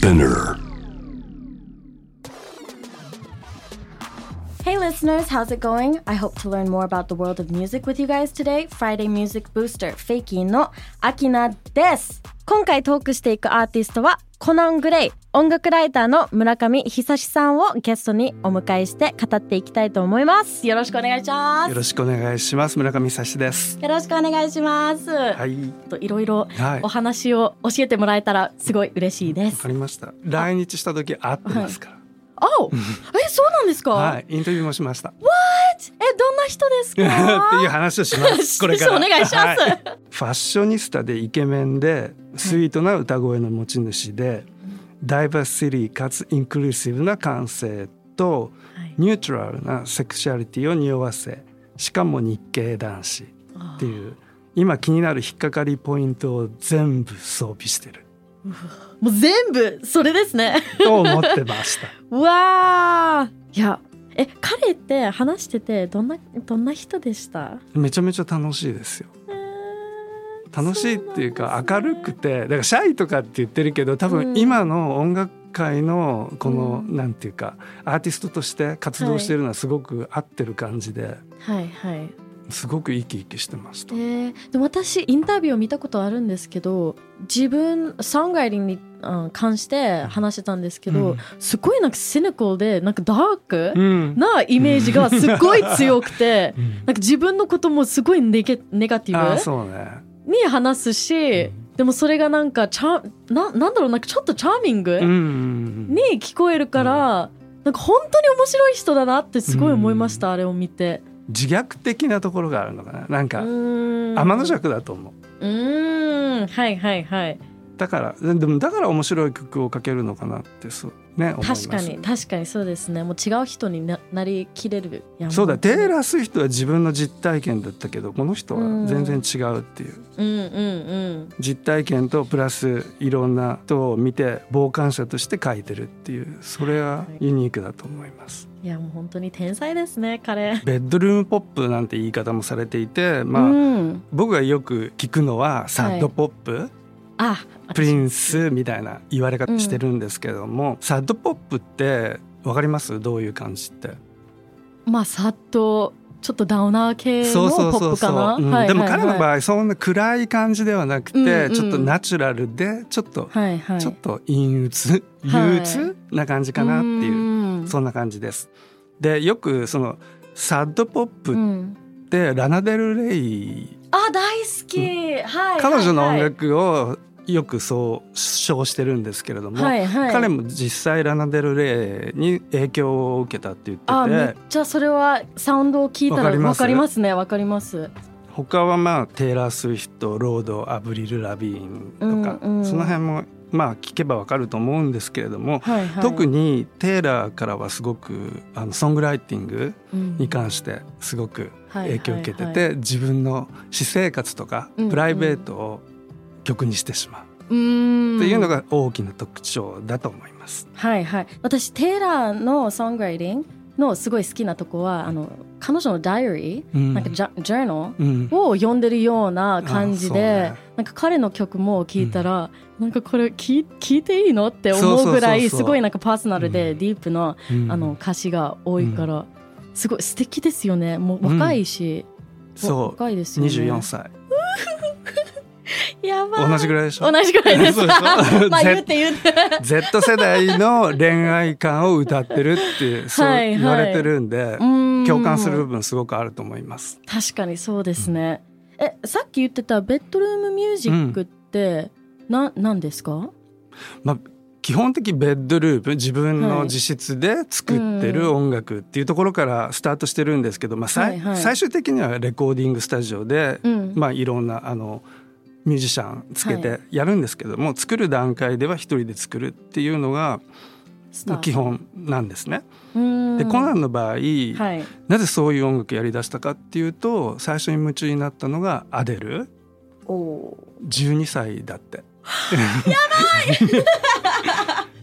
Spinner. Listeners, how's it going? I hope to learn more about the world of music with you guys today. Friday Music Booster フェイキーのアキナです。今回トークしていくアーティストはコナン・グレイ、音楽ライターの村上久志さんをゲストにお迎えして語っていきたいと思います。よろしくお願いします。よろしくお願いします村上久志ですよろしくお願いします。はいといろいろはいお話を教えてもらえたらすごい嬉しいですわか。りました来日した時会ってますからあ、え、そうなんですか？はい、インタビューもしました。え、どんな人ですか？っていう話をしますこれから。お願いします。はい。ファッショニスタでイケメンでスイートな歌声の持ち主で、ダイバーシティかつインクルーシブな感性とはい。ニュートラルなセクシャリティを匂わせしかも日系男子っていう今気になる引っかかりポイントを全部装備してるもう全部それですね。と思ってました うわあ。いや、え、彼って話しててどんなどんな人でした？めちゃめちゃ楽しいですよ楽しいっていうか明るくてだからシャイとかって言ってるけど多うん分今の音楽界のこの、うんなんていうかアーティストとして活動してるのはすごく合ってる感じで、はいはい。すごく生き生きしてましたえ。ー、でも私インタビューを見たことあるんですけど自分ソングライティングにうん関して話してたんですけど、うん。すごいなんかシニカルでなんかダークうん。なイメージがすごい強くてうん。なんか自分のこともすごいネゲネガティそうね。ブに話すし、うん。でもそれがなんかチャななんだろうなんかちょっとチャーミングうんうんうんに聞こえるから、なんか本当に面白い人だなってすごい思いました、あれを見て。自虐的なところがあるのかな。なんか天天の弱だと思う。うーんはいはいはいだからでもだから面白い曲をかけるのかなってそうね思います。確かに確かにそうですね。もう違う人にななりきれるそうだテイーラー・スウィフトは自分の実体験だったけどこの人は全然違うっていう、うん。うんうん実体験とプラスいろんな人を見て傍観者として書いてるっていうそれはユニークだと思います。いやもう本当に天才ですね彼。ベッドルームポップなんて言い方もされていて、まあうん、僕がよく聞くのはサッドポップ、あプリンスみたいな言われ方してるんですけども、サッドポップってわかります？どういう感じって。まあさっとちょっとダウナー系のポップかな？うん。はいでも彼の合場合そんな暗い感じではなくて、うんうんちょっとナチュラルでちょっと、はいはい。ちょっと陰鬱憂鬱な感じかなっていう、うんそんな感じです。でよくその sad pop っうんてラナデル・レイ、あ大好き、はい彼女の音はい楽をよくそう称してるんですけれども、はいはい。彼も実際ラナデル・レイに影響を受けたって言っててあめっちゃそれはサウンドを聞いたらわかります？ねわかります。他はまあテイラー・スウィフトロードアブリル・ラビーンとか、うんうん。その辺もまあ聞けばわかると思うんですけれども、はいはい。特にテイラーからはすごくあのソングライティングにに関してすごく影響を受けてて、自分の私生活とかプライベートを曲にしてしまう。うーん。っていうのが大きな特徴だと思います。はいはい。私テイラーのソングライティングのすごい好きなとこはあの彼女のダイアリー、うん。なんかジャジャーナうん。ルを読んでるような感じあそうで、ね。なんか彼の曲も聞いたら、なんかこれ聞い聞いていいのって思うぐらいすごいなんかパーソナルでうん。ディープな、うん。あの歌詞が多いから、すごい素敵ですよね。もう若いし、そう。若いですよね。24歳 やばい同じぐらいでしょ？同じぐらいです。まあ 言って言って。Z 世代の恋愛観を歌ってるってそうはいはい。言われてるんで、うん。共感する部分すごくあると思います。確かにそうですね、えさっき言ってたベッドルームミュージックって、な何ですか？まあ基本的ベッドルーム自分はい。の自室で作ってる音楽っていうところからスタートしてるん。ですけど、まあはいはい最終的にはレコーディングスタジオで、うんまあ、いろんなあのミュージシャンつけはてやるんですけども、作る段階では一人で作るっていうのが基本なんですね。うん。でコナンの場合、はい。なぜそういう音楽やりだしたかっていうと最初に夢中になったのがアデル。おお12歳だって。やばい！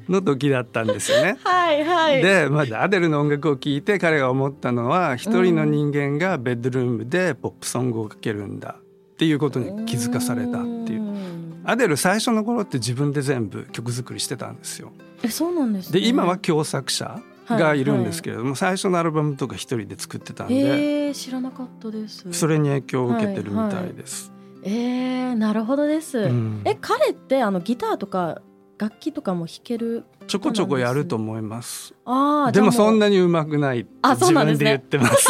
の時だったんですよね。はいはい。で、まあ、アデルの音楽を聴いて彼が思ったのは一人の人間がベッドルームでポップソングをかけるんだっていうことに気づかされたっていう。アデル最初の頃って自分で全部曲作りしてたんですよ。えそうなんです、ね、で今は共作者がいるんですけれども、最初のアルバムとか一人で作ってたんで、えー、知らなかったです。それに影響を受けてるみたいです。えー、なるほどです、うん。え彼ってあのギターとか楽器とかも弾けるちょこちょこやると思います。ああでもそんななに上手くない。あそ自うなんですね。分で言ってます。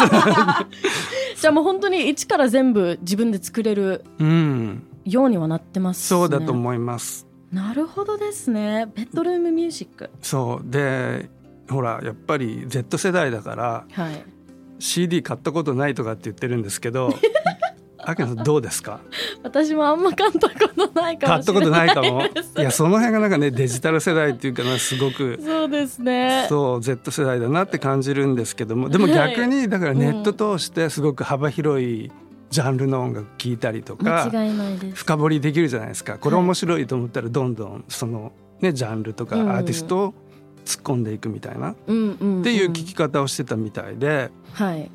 じゃあもう本当に一から全部自分で作れるうん、ようにはなってます、ね、そうだと思います。なるほどですね。ベッドルームミュージック。そう。でほらやっぱり Z 世代だからはい。CD 買ったことないとかって言ってるんですけど あきなさんどうですか？私もあんま買ったことないか買ったれことないかも。いやその辺がなんかねデジタル世代っていうかなすごくそうですね。そう Z 世代だなって感じるんですけども。でも逆にだからネット通してすごく幅広いジャンルの音楽聴いたりとか間違いないです。深掘りできるじゃないですか。これ面白いと思ったらどんどんそのねジャンルとかうん。アーティストを突っ込んでいくみたいなっうんうん、うん、ていう聞き方をしてたみたいで。はい。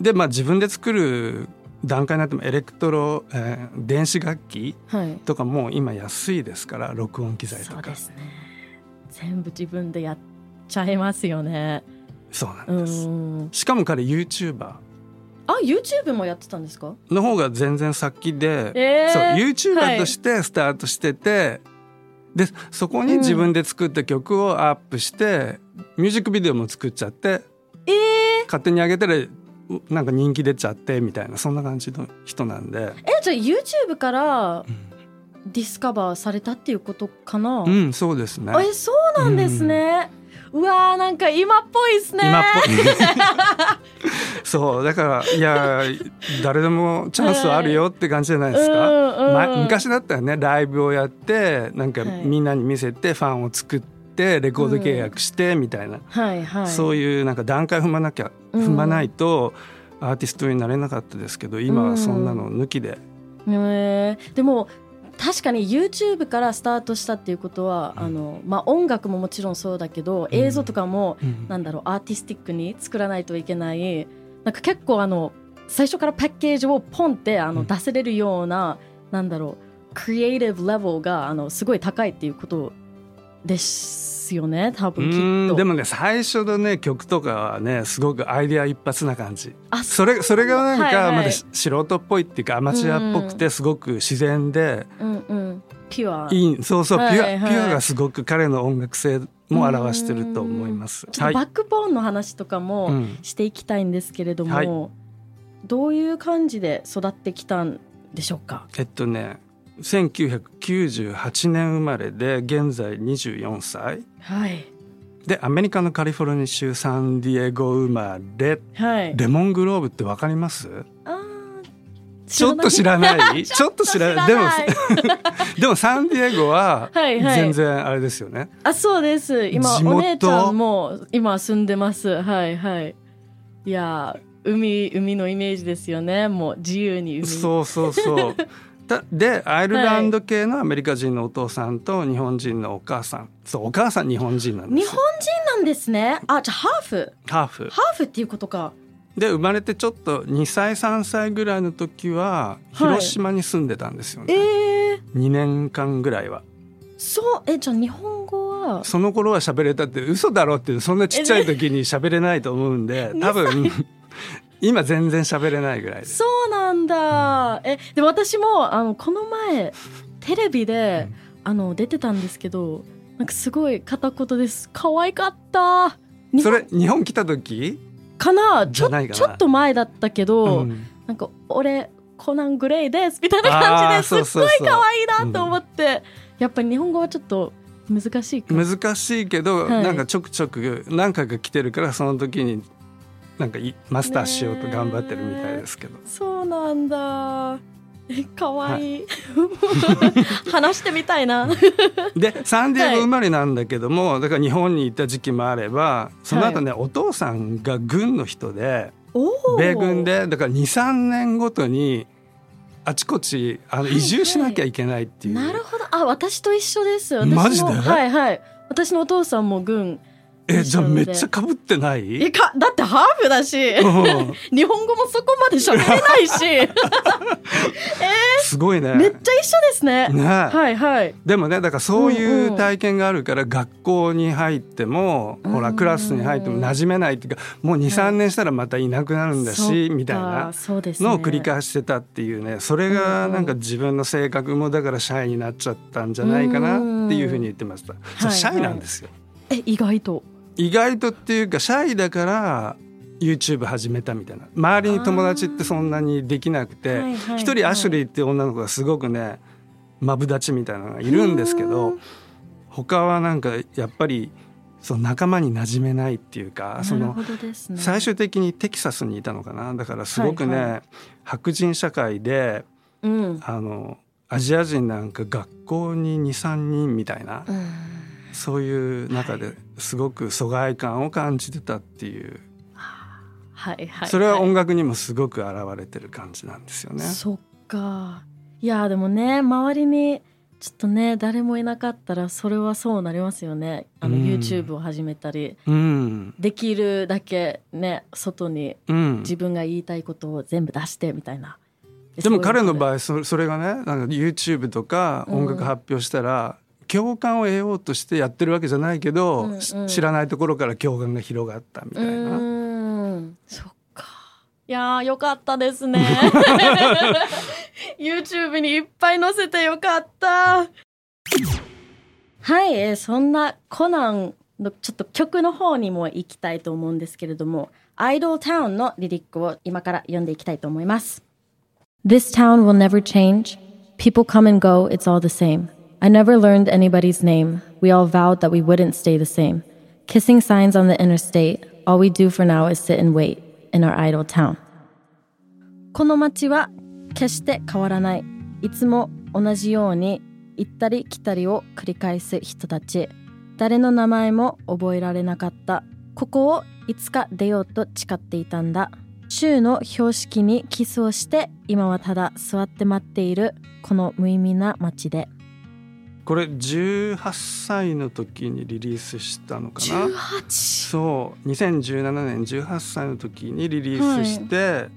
でまあ自分で作る段階になってもエレクトロ、えー電子楽器はい。とかもう今安いですから録音機材とか。そうですね。全部自分でやっちゃいますよね。そうなうんです。ん。しかも彼 YouTuber あ YouTube もやってたんですか？の方が全然先で、えー。そうは YouTuber い。としてスタートしてて、でそこに自分で作った曲をアップして、ミュージックビデオも作っちゃってえー、勝手に上げたらうなんか人気出ちゃってみたいなそんな感じの人なんで、えじゃあ YouTube からディスカバーされたっていうことかな、うんそうですね。えそうなんですね、うわーなんか今っぽいですね。今っぽい。そうだからいや誰でもチャンスはあるよって感じじゃないですか、うんうん。ま、昔だったらねライブをやってなんかはい。みんなに見せてファンを作ってレコード契約してみたいな、はいはい。そういうなんか段階踏まなきゃうん。踏まないとアーティストになれなかったですけど今はそんなの抜きで、へー。でも確かに YouTube からスタートしたっていうことは、うん。あのまあ、音楽ももちろんそうだけど映像とかも、うん。なんだろうアーティスティックに作らないといけない。なんか結構あの最初からパッケージをポンってあのうん。出せれるような、なんだろうクリエイティブレベルがあのすごい高いっていうことですよね多う分きっと。んでもね最初のね曲とかはねすごくアイデア一発な感じ。あそれそれがなんかまだし素人っぽいっていうかアマチュアっぽくてすごく自然でうんうん。ピュア。いいそうそうピュア、はいはい。ピュアがすごく彼の音楽性も表してると思います。バックボーンの話とかも、うん。していきたいんですけれども、はい。どういう感じで育ってきたんでしょうか？えっとね1998年生まれで現在24歳はい。でアメリカのカリフォルニア州サンディエゴ生まれ。はい。レモングローブってわかります？ちょっと知らない？ちょっと知らない。でも でもサンディエゴははいはい。全然あれですよね、あそうです。今地元？お姉ちゃんも今住んでます。はいはい。いやー海海のイメージですよね。もう自由に海。そうそうそう。だ でアイルランド系のアメリカ人のお父さんと日本人のお母さん。そうお母さん日本人なんですよ。日本人なんですね。あじゃあハーフ。ハーフ。ハーフっていうことか。で生まれてちょっと2歳3歳ぐらいの時は広島に住んでたんですよね、えー、2年間ぐらいは。そう。えじゃあ日本語は？その頃は喋れたって嘘だろってそんなちっちゃい時に喋れないと思うんでえ多分今全然喋れないぐらいです。そうなんだ。えで私もあのこの前テレビで、あの出てたんですけどなんかすごい片言です。可愛かった。日そ本れ日本来た時？かな？ちょちょっと前だったけど、うん。なんか俺コナングレイです。みたいな感じですっごい可愛いなと思って、やっぱり日本語はちょっと難しいか。難しいけど、はい。なんかちょくちょく何回か来てるからその時になんかいマスターしようと頑張ってるみたいですけど、そうなんだ。え可愛い、話してみたいな。でサンディエゴ生まれなんだけども、だから日本に行った時期もあればその後ね、お父さんが軍の人で米軍でだから23年ごとにあちこちあのはい移住しなきゃいけないっていう、なるほど。あ私と一緒です私もマジで？はいはい。私のお父さんも軍えじゃあめっちゃかぶってない？えかだってハーフだし、うん。日本語もそこまで喋れないし。すごいね。めっちゃ一緒ですね。ね。はいはい。でもねだからそういう体験があるから学校に入っても、ほらクラスに入っても馴染めないっていうかもう23年したらまたいなくなるんだし、そっかみたいなのを繰り返してたっていうね。それがなんか自分の性格もだからシャイになっちゃったんじゃないかなっていうふうに言ってました。そうはいシャイなん。ですよ、え意外と意外とっていうかシャイだから YouTube 始めたみたいな。周りに友達ってそんなにできなくて一人アシュリーっていう女の子がすごくねマブダチみたいなのがいるんですけど他はなんかやっぱりその仲間に馴染めないっていうかその最終的にテキサスにいたのかな。だからすごくね、白人社会でうん。あのアジア人なんか学校に23人みたいな、うんそういう中ですごく疎外感を感じてたっていう、はいはいそれは音楽にもすごく現れてる感じなんですよね。そっか。いやでもね周りにちょっとね誰もいなかったらそれはそうなりますよね。あのうん。YouTube を始めたり、うん、できるだけね外にうん、自分が言いたいことを全部出してみたいな。でも彼の合場合そそれがねなんか YouTube とか音楽発表したら、共感を得ようとしてやってるわけじゃないけど、うんうんし知らないところから共感が広がったみたいな。うんそっかいやーよかったですね YouTube にいっぱい載せてよかったはい、えーそんなコナンのちょっと曲の方にも行きたいと思うんですけれども「アイドルタウン」のリリックを今から読んでいきたいと思います This town will never change. People come and go, it's all the same. I never learned anybody's name. We all vowed that we wouldn't stay the same. Kissing signs on the interstate. All we do for now is sit and wait in our idle town. この街は決して変わらない。いつも同じように行ったり来たりを繰り返す人たち。誰の名前も覚えられなかった。ここをいつか出ようと誓っていたんだ。週の標識にキスをして今はただ座って待っているこの無意味な街でこれ18歳の時にリリースしたのかな？18そう。2017年18歳の時にリリースして、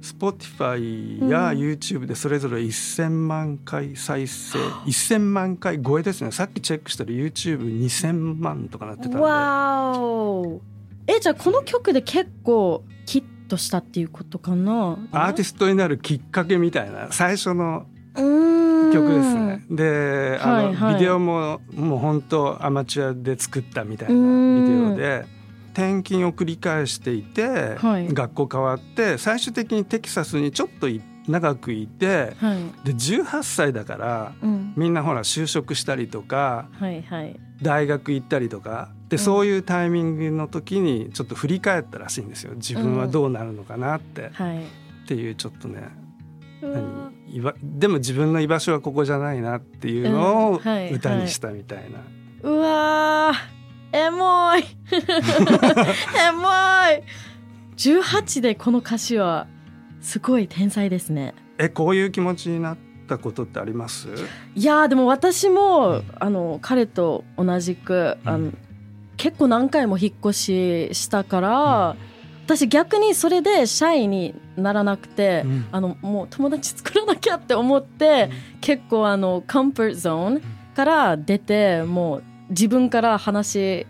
Spotify やうん。YouTube でそれぞれ1000万回再生、1000万回超えですね。さっきチェックしたら YouTube2000 万とかなってたんで。わおえじゃあこの曲で結構ヒットしたっていうことかな？アーティストになるきっかけみたいな。最初のうーん曲ですね。で、あの、はいはい。ビデオももう本当アマチュアで作ったみたいなうん。ビデオで転勤を繰り返していて、はい。学校変わって最終的にテキサスにちょっとい長くいてはい、で18歳だからうん、みんなほら就職したりとかはいはい。大学行ったりとかで、うん。そういうタイミングの時にちょっと振り返ったらしいんですよ。自分はどうなるのかなって、はい。っていうちょっとねでも自分の居場所はここじゃないなっていうのを歌にしたみたいな、うわーエモい。エモい。18でこの歌詞はすごい天才ですね。えこういう気持ちになったことってあります？いやーでも私もあの彼と同じくあの、うん。結構何回も引っ越ししたから、私逆にそれでシャイにならなくて、うん。あのもう友達作らなきゃって思って、結構あのコンフォートゾーンから出てもう自分から話し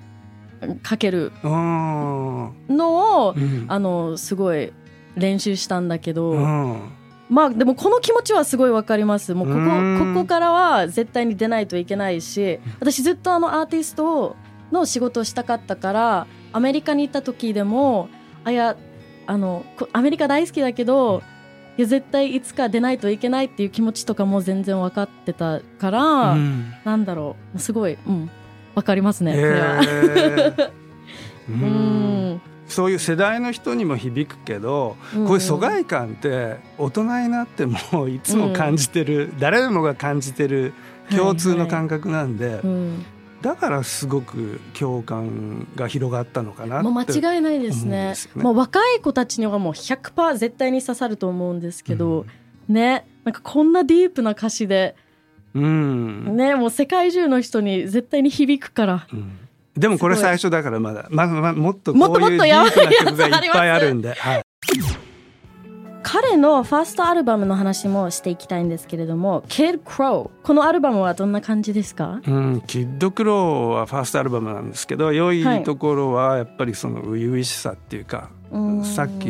かけるうんのを、うん。あのすごい練習したんだけど、うん。まあでもこの気持ちはすごいわかります。もうここここからは絶対に出ないといけないし私ずっとあのアーティストの仕事をしたかったからアメリカに行った時でもあいやあのこアメリカ大好きだけどいや絶対いつか出ないといけないっていう気持ちとかも全然分かってたから、うん。なんだろう。すごい、うん、分かりますね、へこれは。ー ううん。んそういう世代の人にも響くけど、うん。こういう疎外感って大人になってもいつも感じてる、誰もが感じてる共通の感覚なんで、うんだからすごく共感が広がったのかなもう間違いないですね。ね。もう若い子たちにはもう100%絶対に刺さると思うんですけど、ねなんかこんなディープな歌詞で、うん、ねもう世界中の人に絶対に響くから。うん。でもこれ最初だからまだまままもっともっことういうディもっとやばいープな曲がいっぱいあるんで、はい、彼のファーストアルバムの話もしていきたいんですけれども「Kid Crow」このアルバムはどんな感じですか？うん、キッド・クローはファーストアルバムなんですけど良いところはやっぱりその初々しさっていうか、うーん。さっき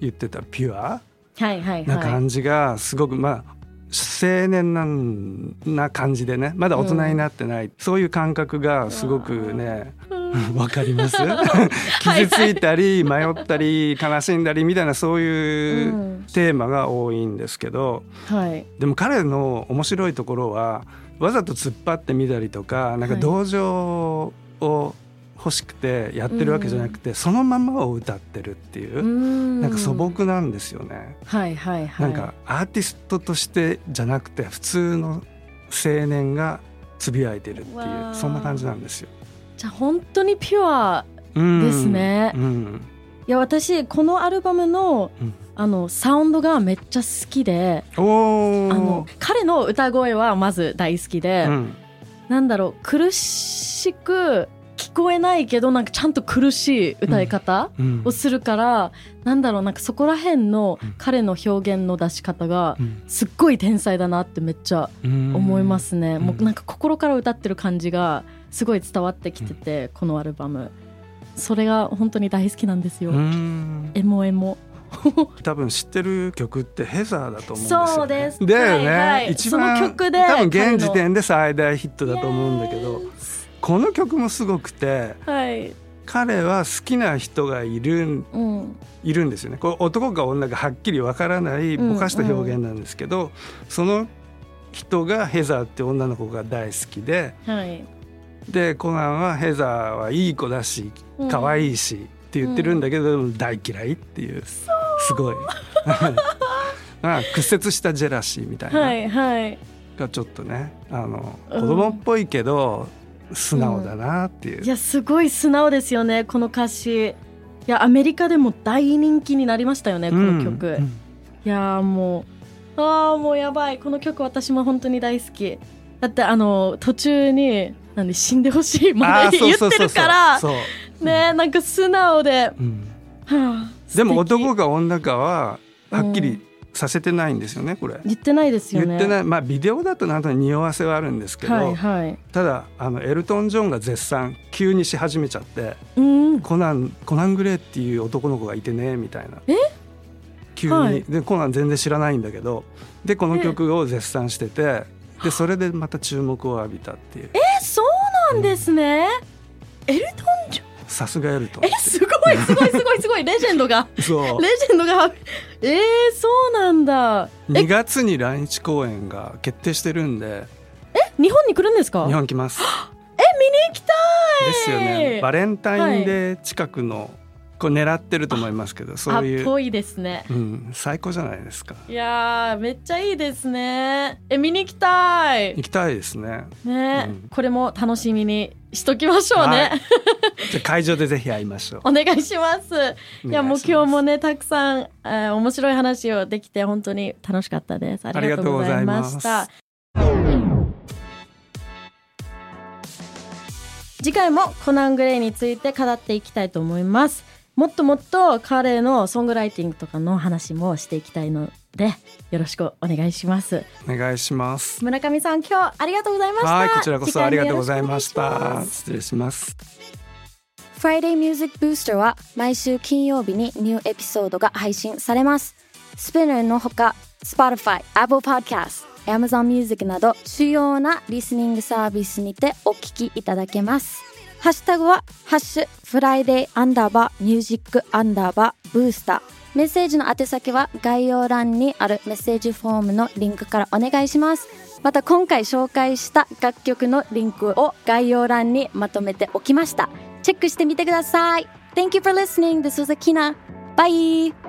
言ってたピュアはいはい。はな感じがすごくまあ青年なんな感じでねまだ大人になってない、そういう感覚がすごくね わかります？傷ついたり迷ったり悲しんだりみたいなそういううん。テーマが多いんですけどいはい。でも彼の面白いところはわざと突っ張ってみたりとかなんかはい。同情を欲しくてやってるわけじゃなくて、そのままを歌ってるっていうう、ん。なんか素朴なんですよね。はいはいはい。なんかアーティストとしてじゃなくて普通の青年がつぶやいてるっていうそんな感じなんですよ。じゃあ本当にピュアうん。ですね。うん。いや私このアルバムのうん。あのサウンドがめっちゃ好きでおあのお。彼の歌声はまず大好きで、うん。なんだろう苦しく聞こえないけどなんかちゃんと苦しい歌い方うんをするから、なんだろうなんかそこら辺のうん彼の表現の出し方がうん。すっごい天才だなってめっちゃうん思いますね、うん。もうなんか心から歌ってる感じがすごい伝わってきてて、このアルバム。それが本当に大好きなんですよ、うん。エモエモ。多分知ってる曲ってヘザーだと思うんですよ、ね。そうです。だよね、はいはい。一番その曲で多分現時点で最大ヒットだと思うんだけどこの曲もすごくてはい、彼は好きな人がいるうん、いるんですよね。これ男か女かはっきりわからないうんぼかした表現なんですけど、その人がヘザーって女の子が大好きではい。でコナンはヘザーはいい子だし可愛いしって言ってるんだけど、大嫌いっていう。すごい。まあ屈折したジェラシーみたいな、はいはい。がちょっとねあのうん。子供っぽいけど素直だなっていう、いやすごい素直ですよねこの歌詞。いやアメリカでも大人気になりましたよねこの曲、うん。うんいやーもうあーもうやばい。この曲私も本当に大好き。だってあの途中になんで死んでほしいまで言ってるから。ねなんか素直で、うん。はあでも男か女かははっきりさせてないんですよねこれ。言ってないですよね。言ってない。まあビデオだとなんとなく匂わせはあるんですけど、はいはい。ただあのエルトン・ジョンが絶賛急にし始めちゃってうん。コナンコナン・グレーっていう男の子がいてねみたいな。え？急に、はい。でコナン全然知らないんだけど。でこの曲を絶賛しててでそれでまた注目を浴びたっていう。えそうなんですね、エルトン・ジョン？さすがエルトンえすごいすごいすごいすごい。レジェンドが。そう。レジェンドが。えー、そうなんだ。え。2月に来日公演が決定してるんで。日本に来るんですか？日本来ます。え見に行きたい。ですよね。バレンタインデー近くのこう狙ってると思いますけどそういう、ぽいですね。うん、最高じゃないですか。いやーめっちゃいいですね。え見に行きたい。行きたいですね。ね、うん。これも楽しみにしときましょうね、はい。じゃあ会場でぜひ会いましょう。お願いします。いやもう今日もねねたくさん、えー面白い話をできて本当に楽しかったです。ありがとうございました。次回もコナン・グレイについて語っていきたいと思いますもっともっと彼のソングライティングとかの話もしていきたいのでよろしくお願いします。お願いします。村上さん今日ありがとうございました。はいこちらこそありがとうございました。失礼します。Friday Music Booster は毎週金曜日にニューエピソードが配信されます。スピナーのほか Spotify、Apple Podcast、Amazon Music など主要なリスニングサービスにてお聞きいただけます。ハッシュタグはハッシュフライデーアンダーバーミュージックアンダーバーブースター。メッセージの宛先は概要欄にあるメッセージフォームのリンクからお願いします。また今回紹介した楽曲のリンクを概要欄にまとめておきました。チェックしてみてください。Thank you for listening. This was Akina. Bye.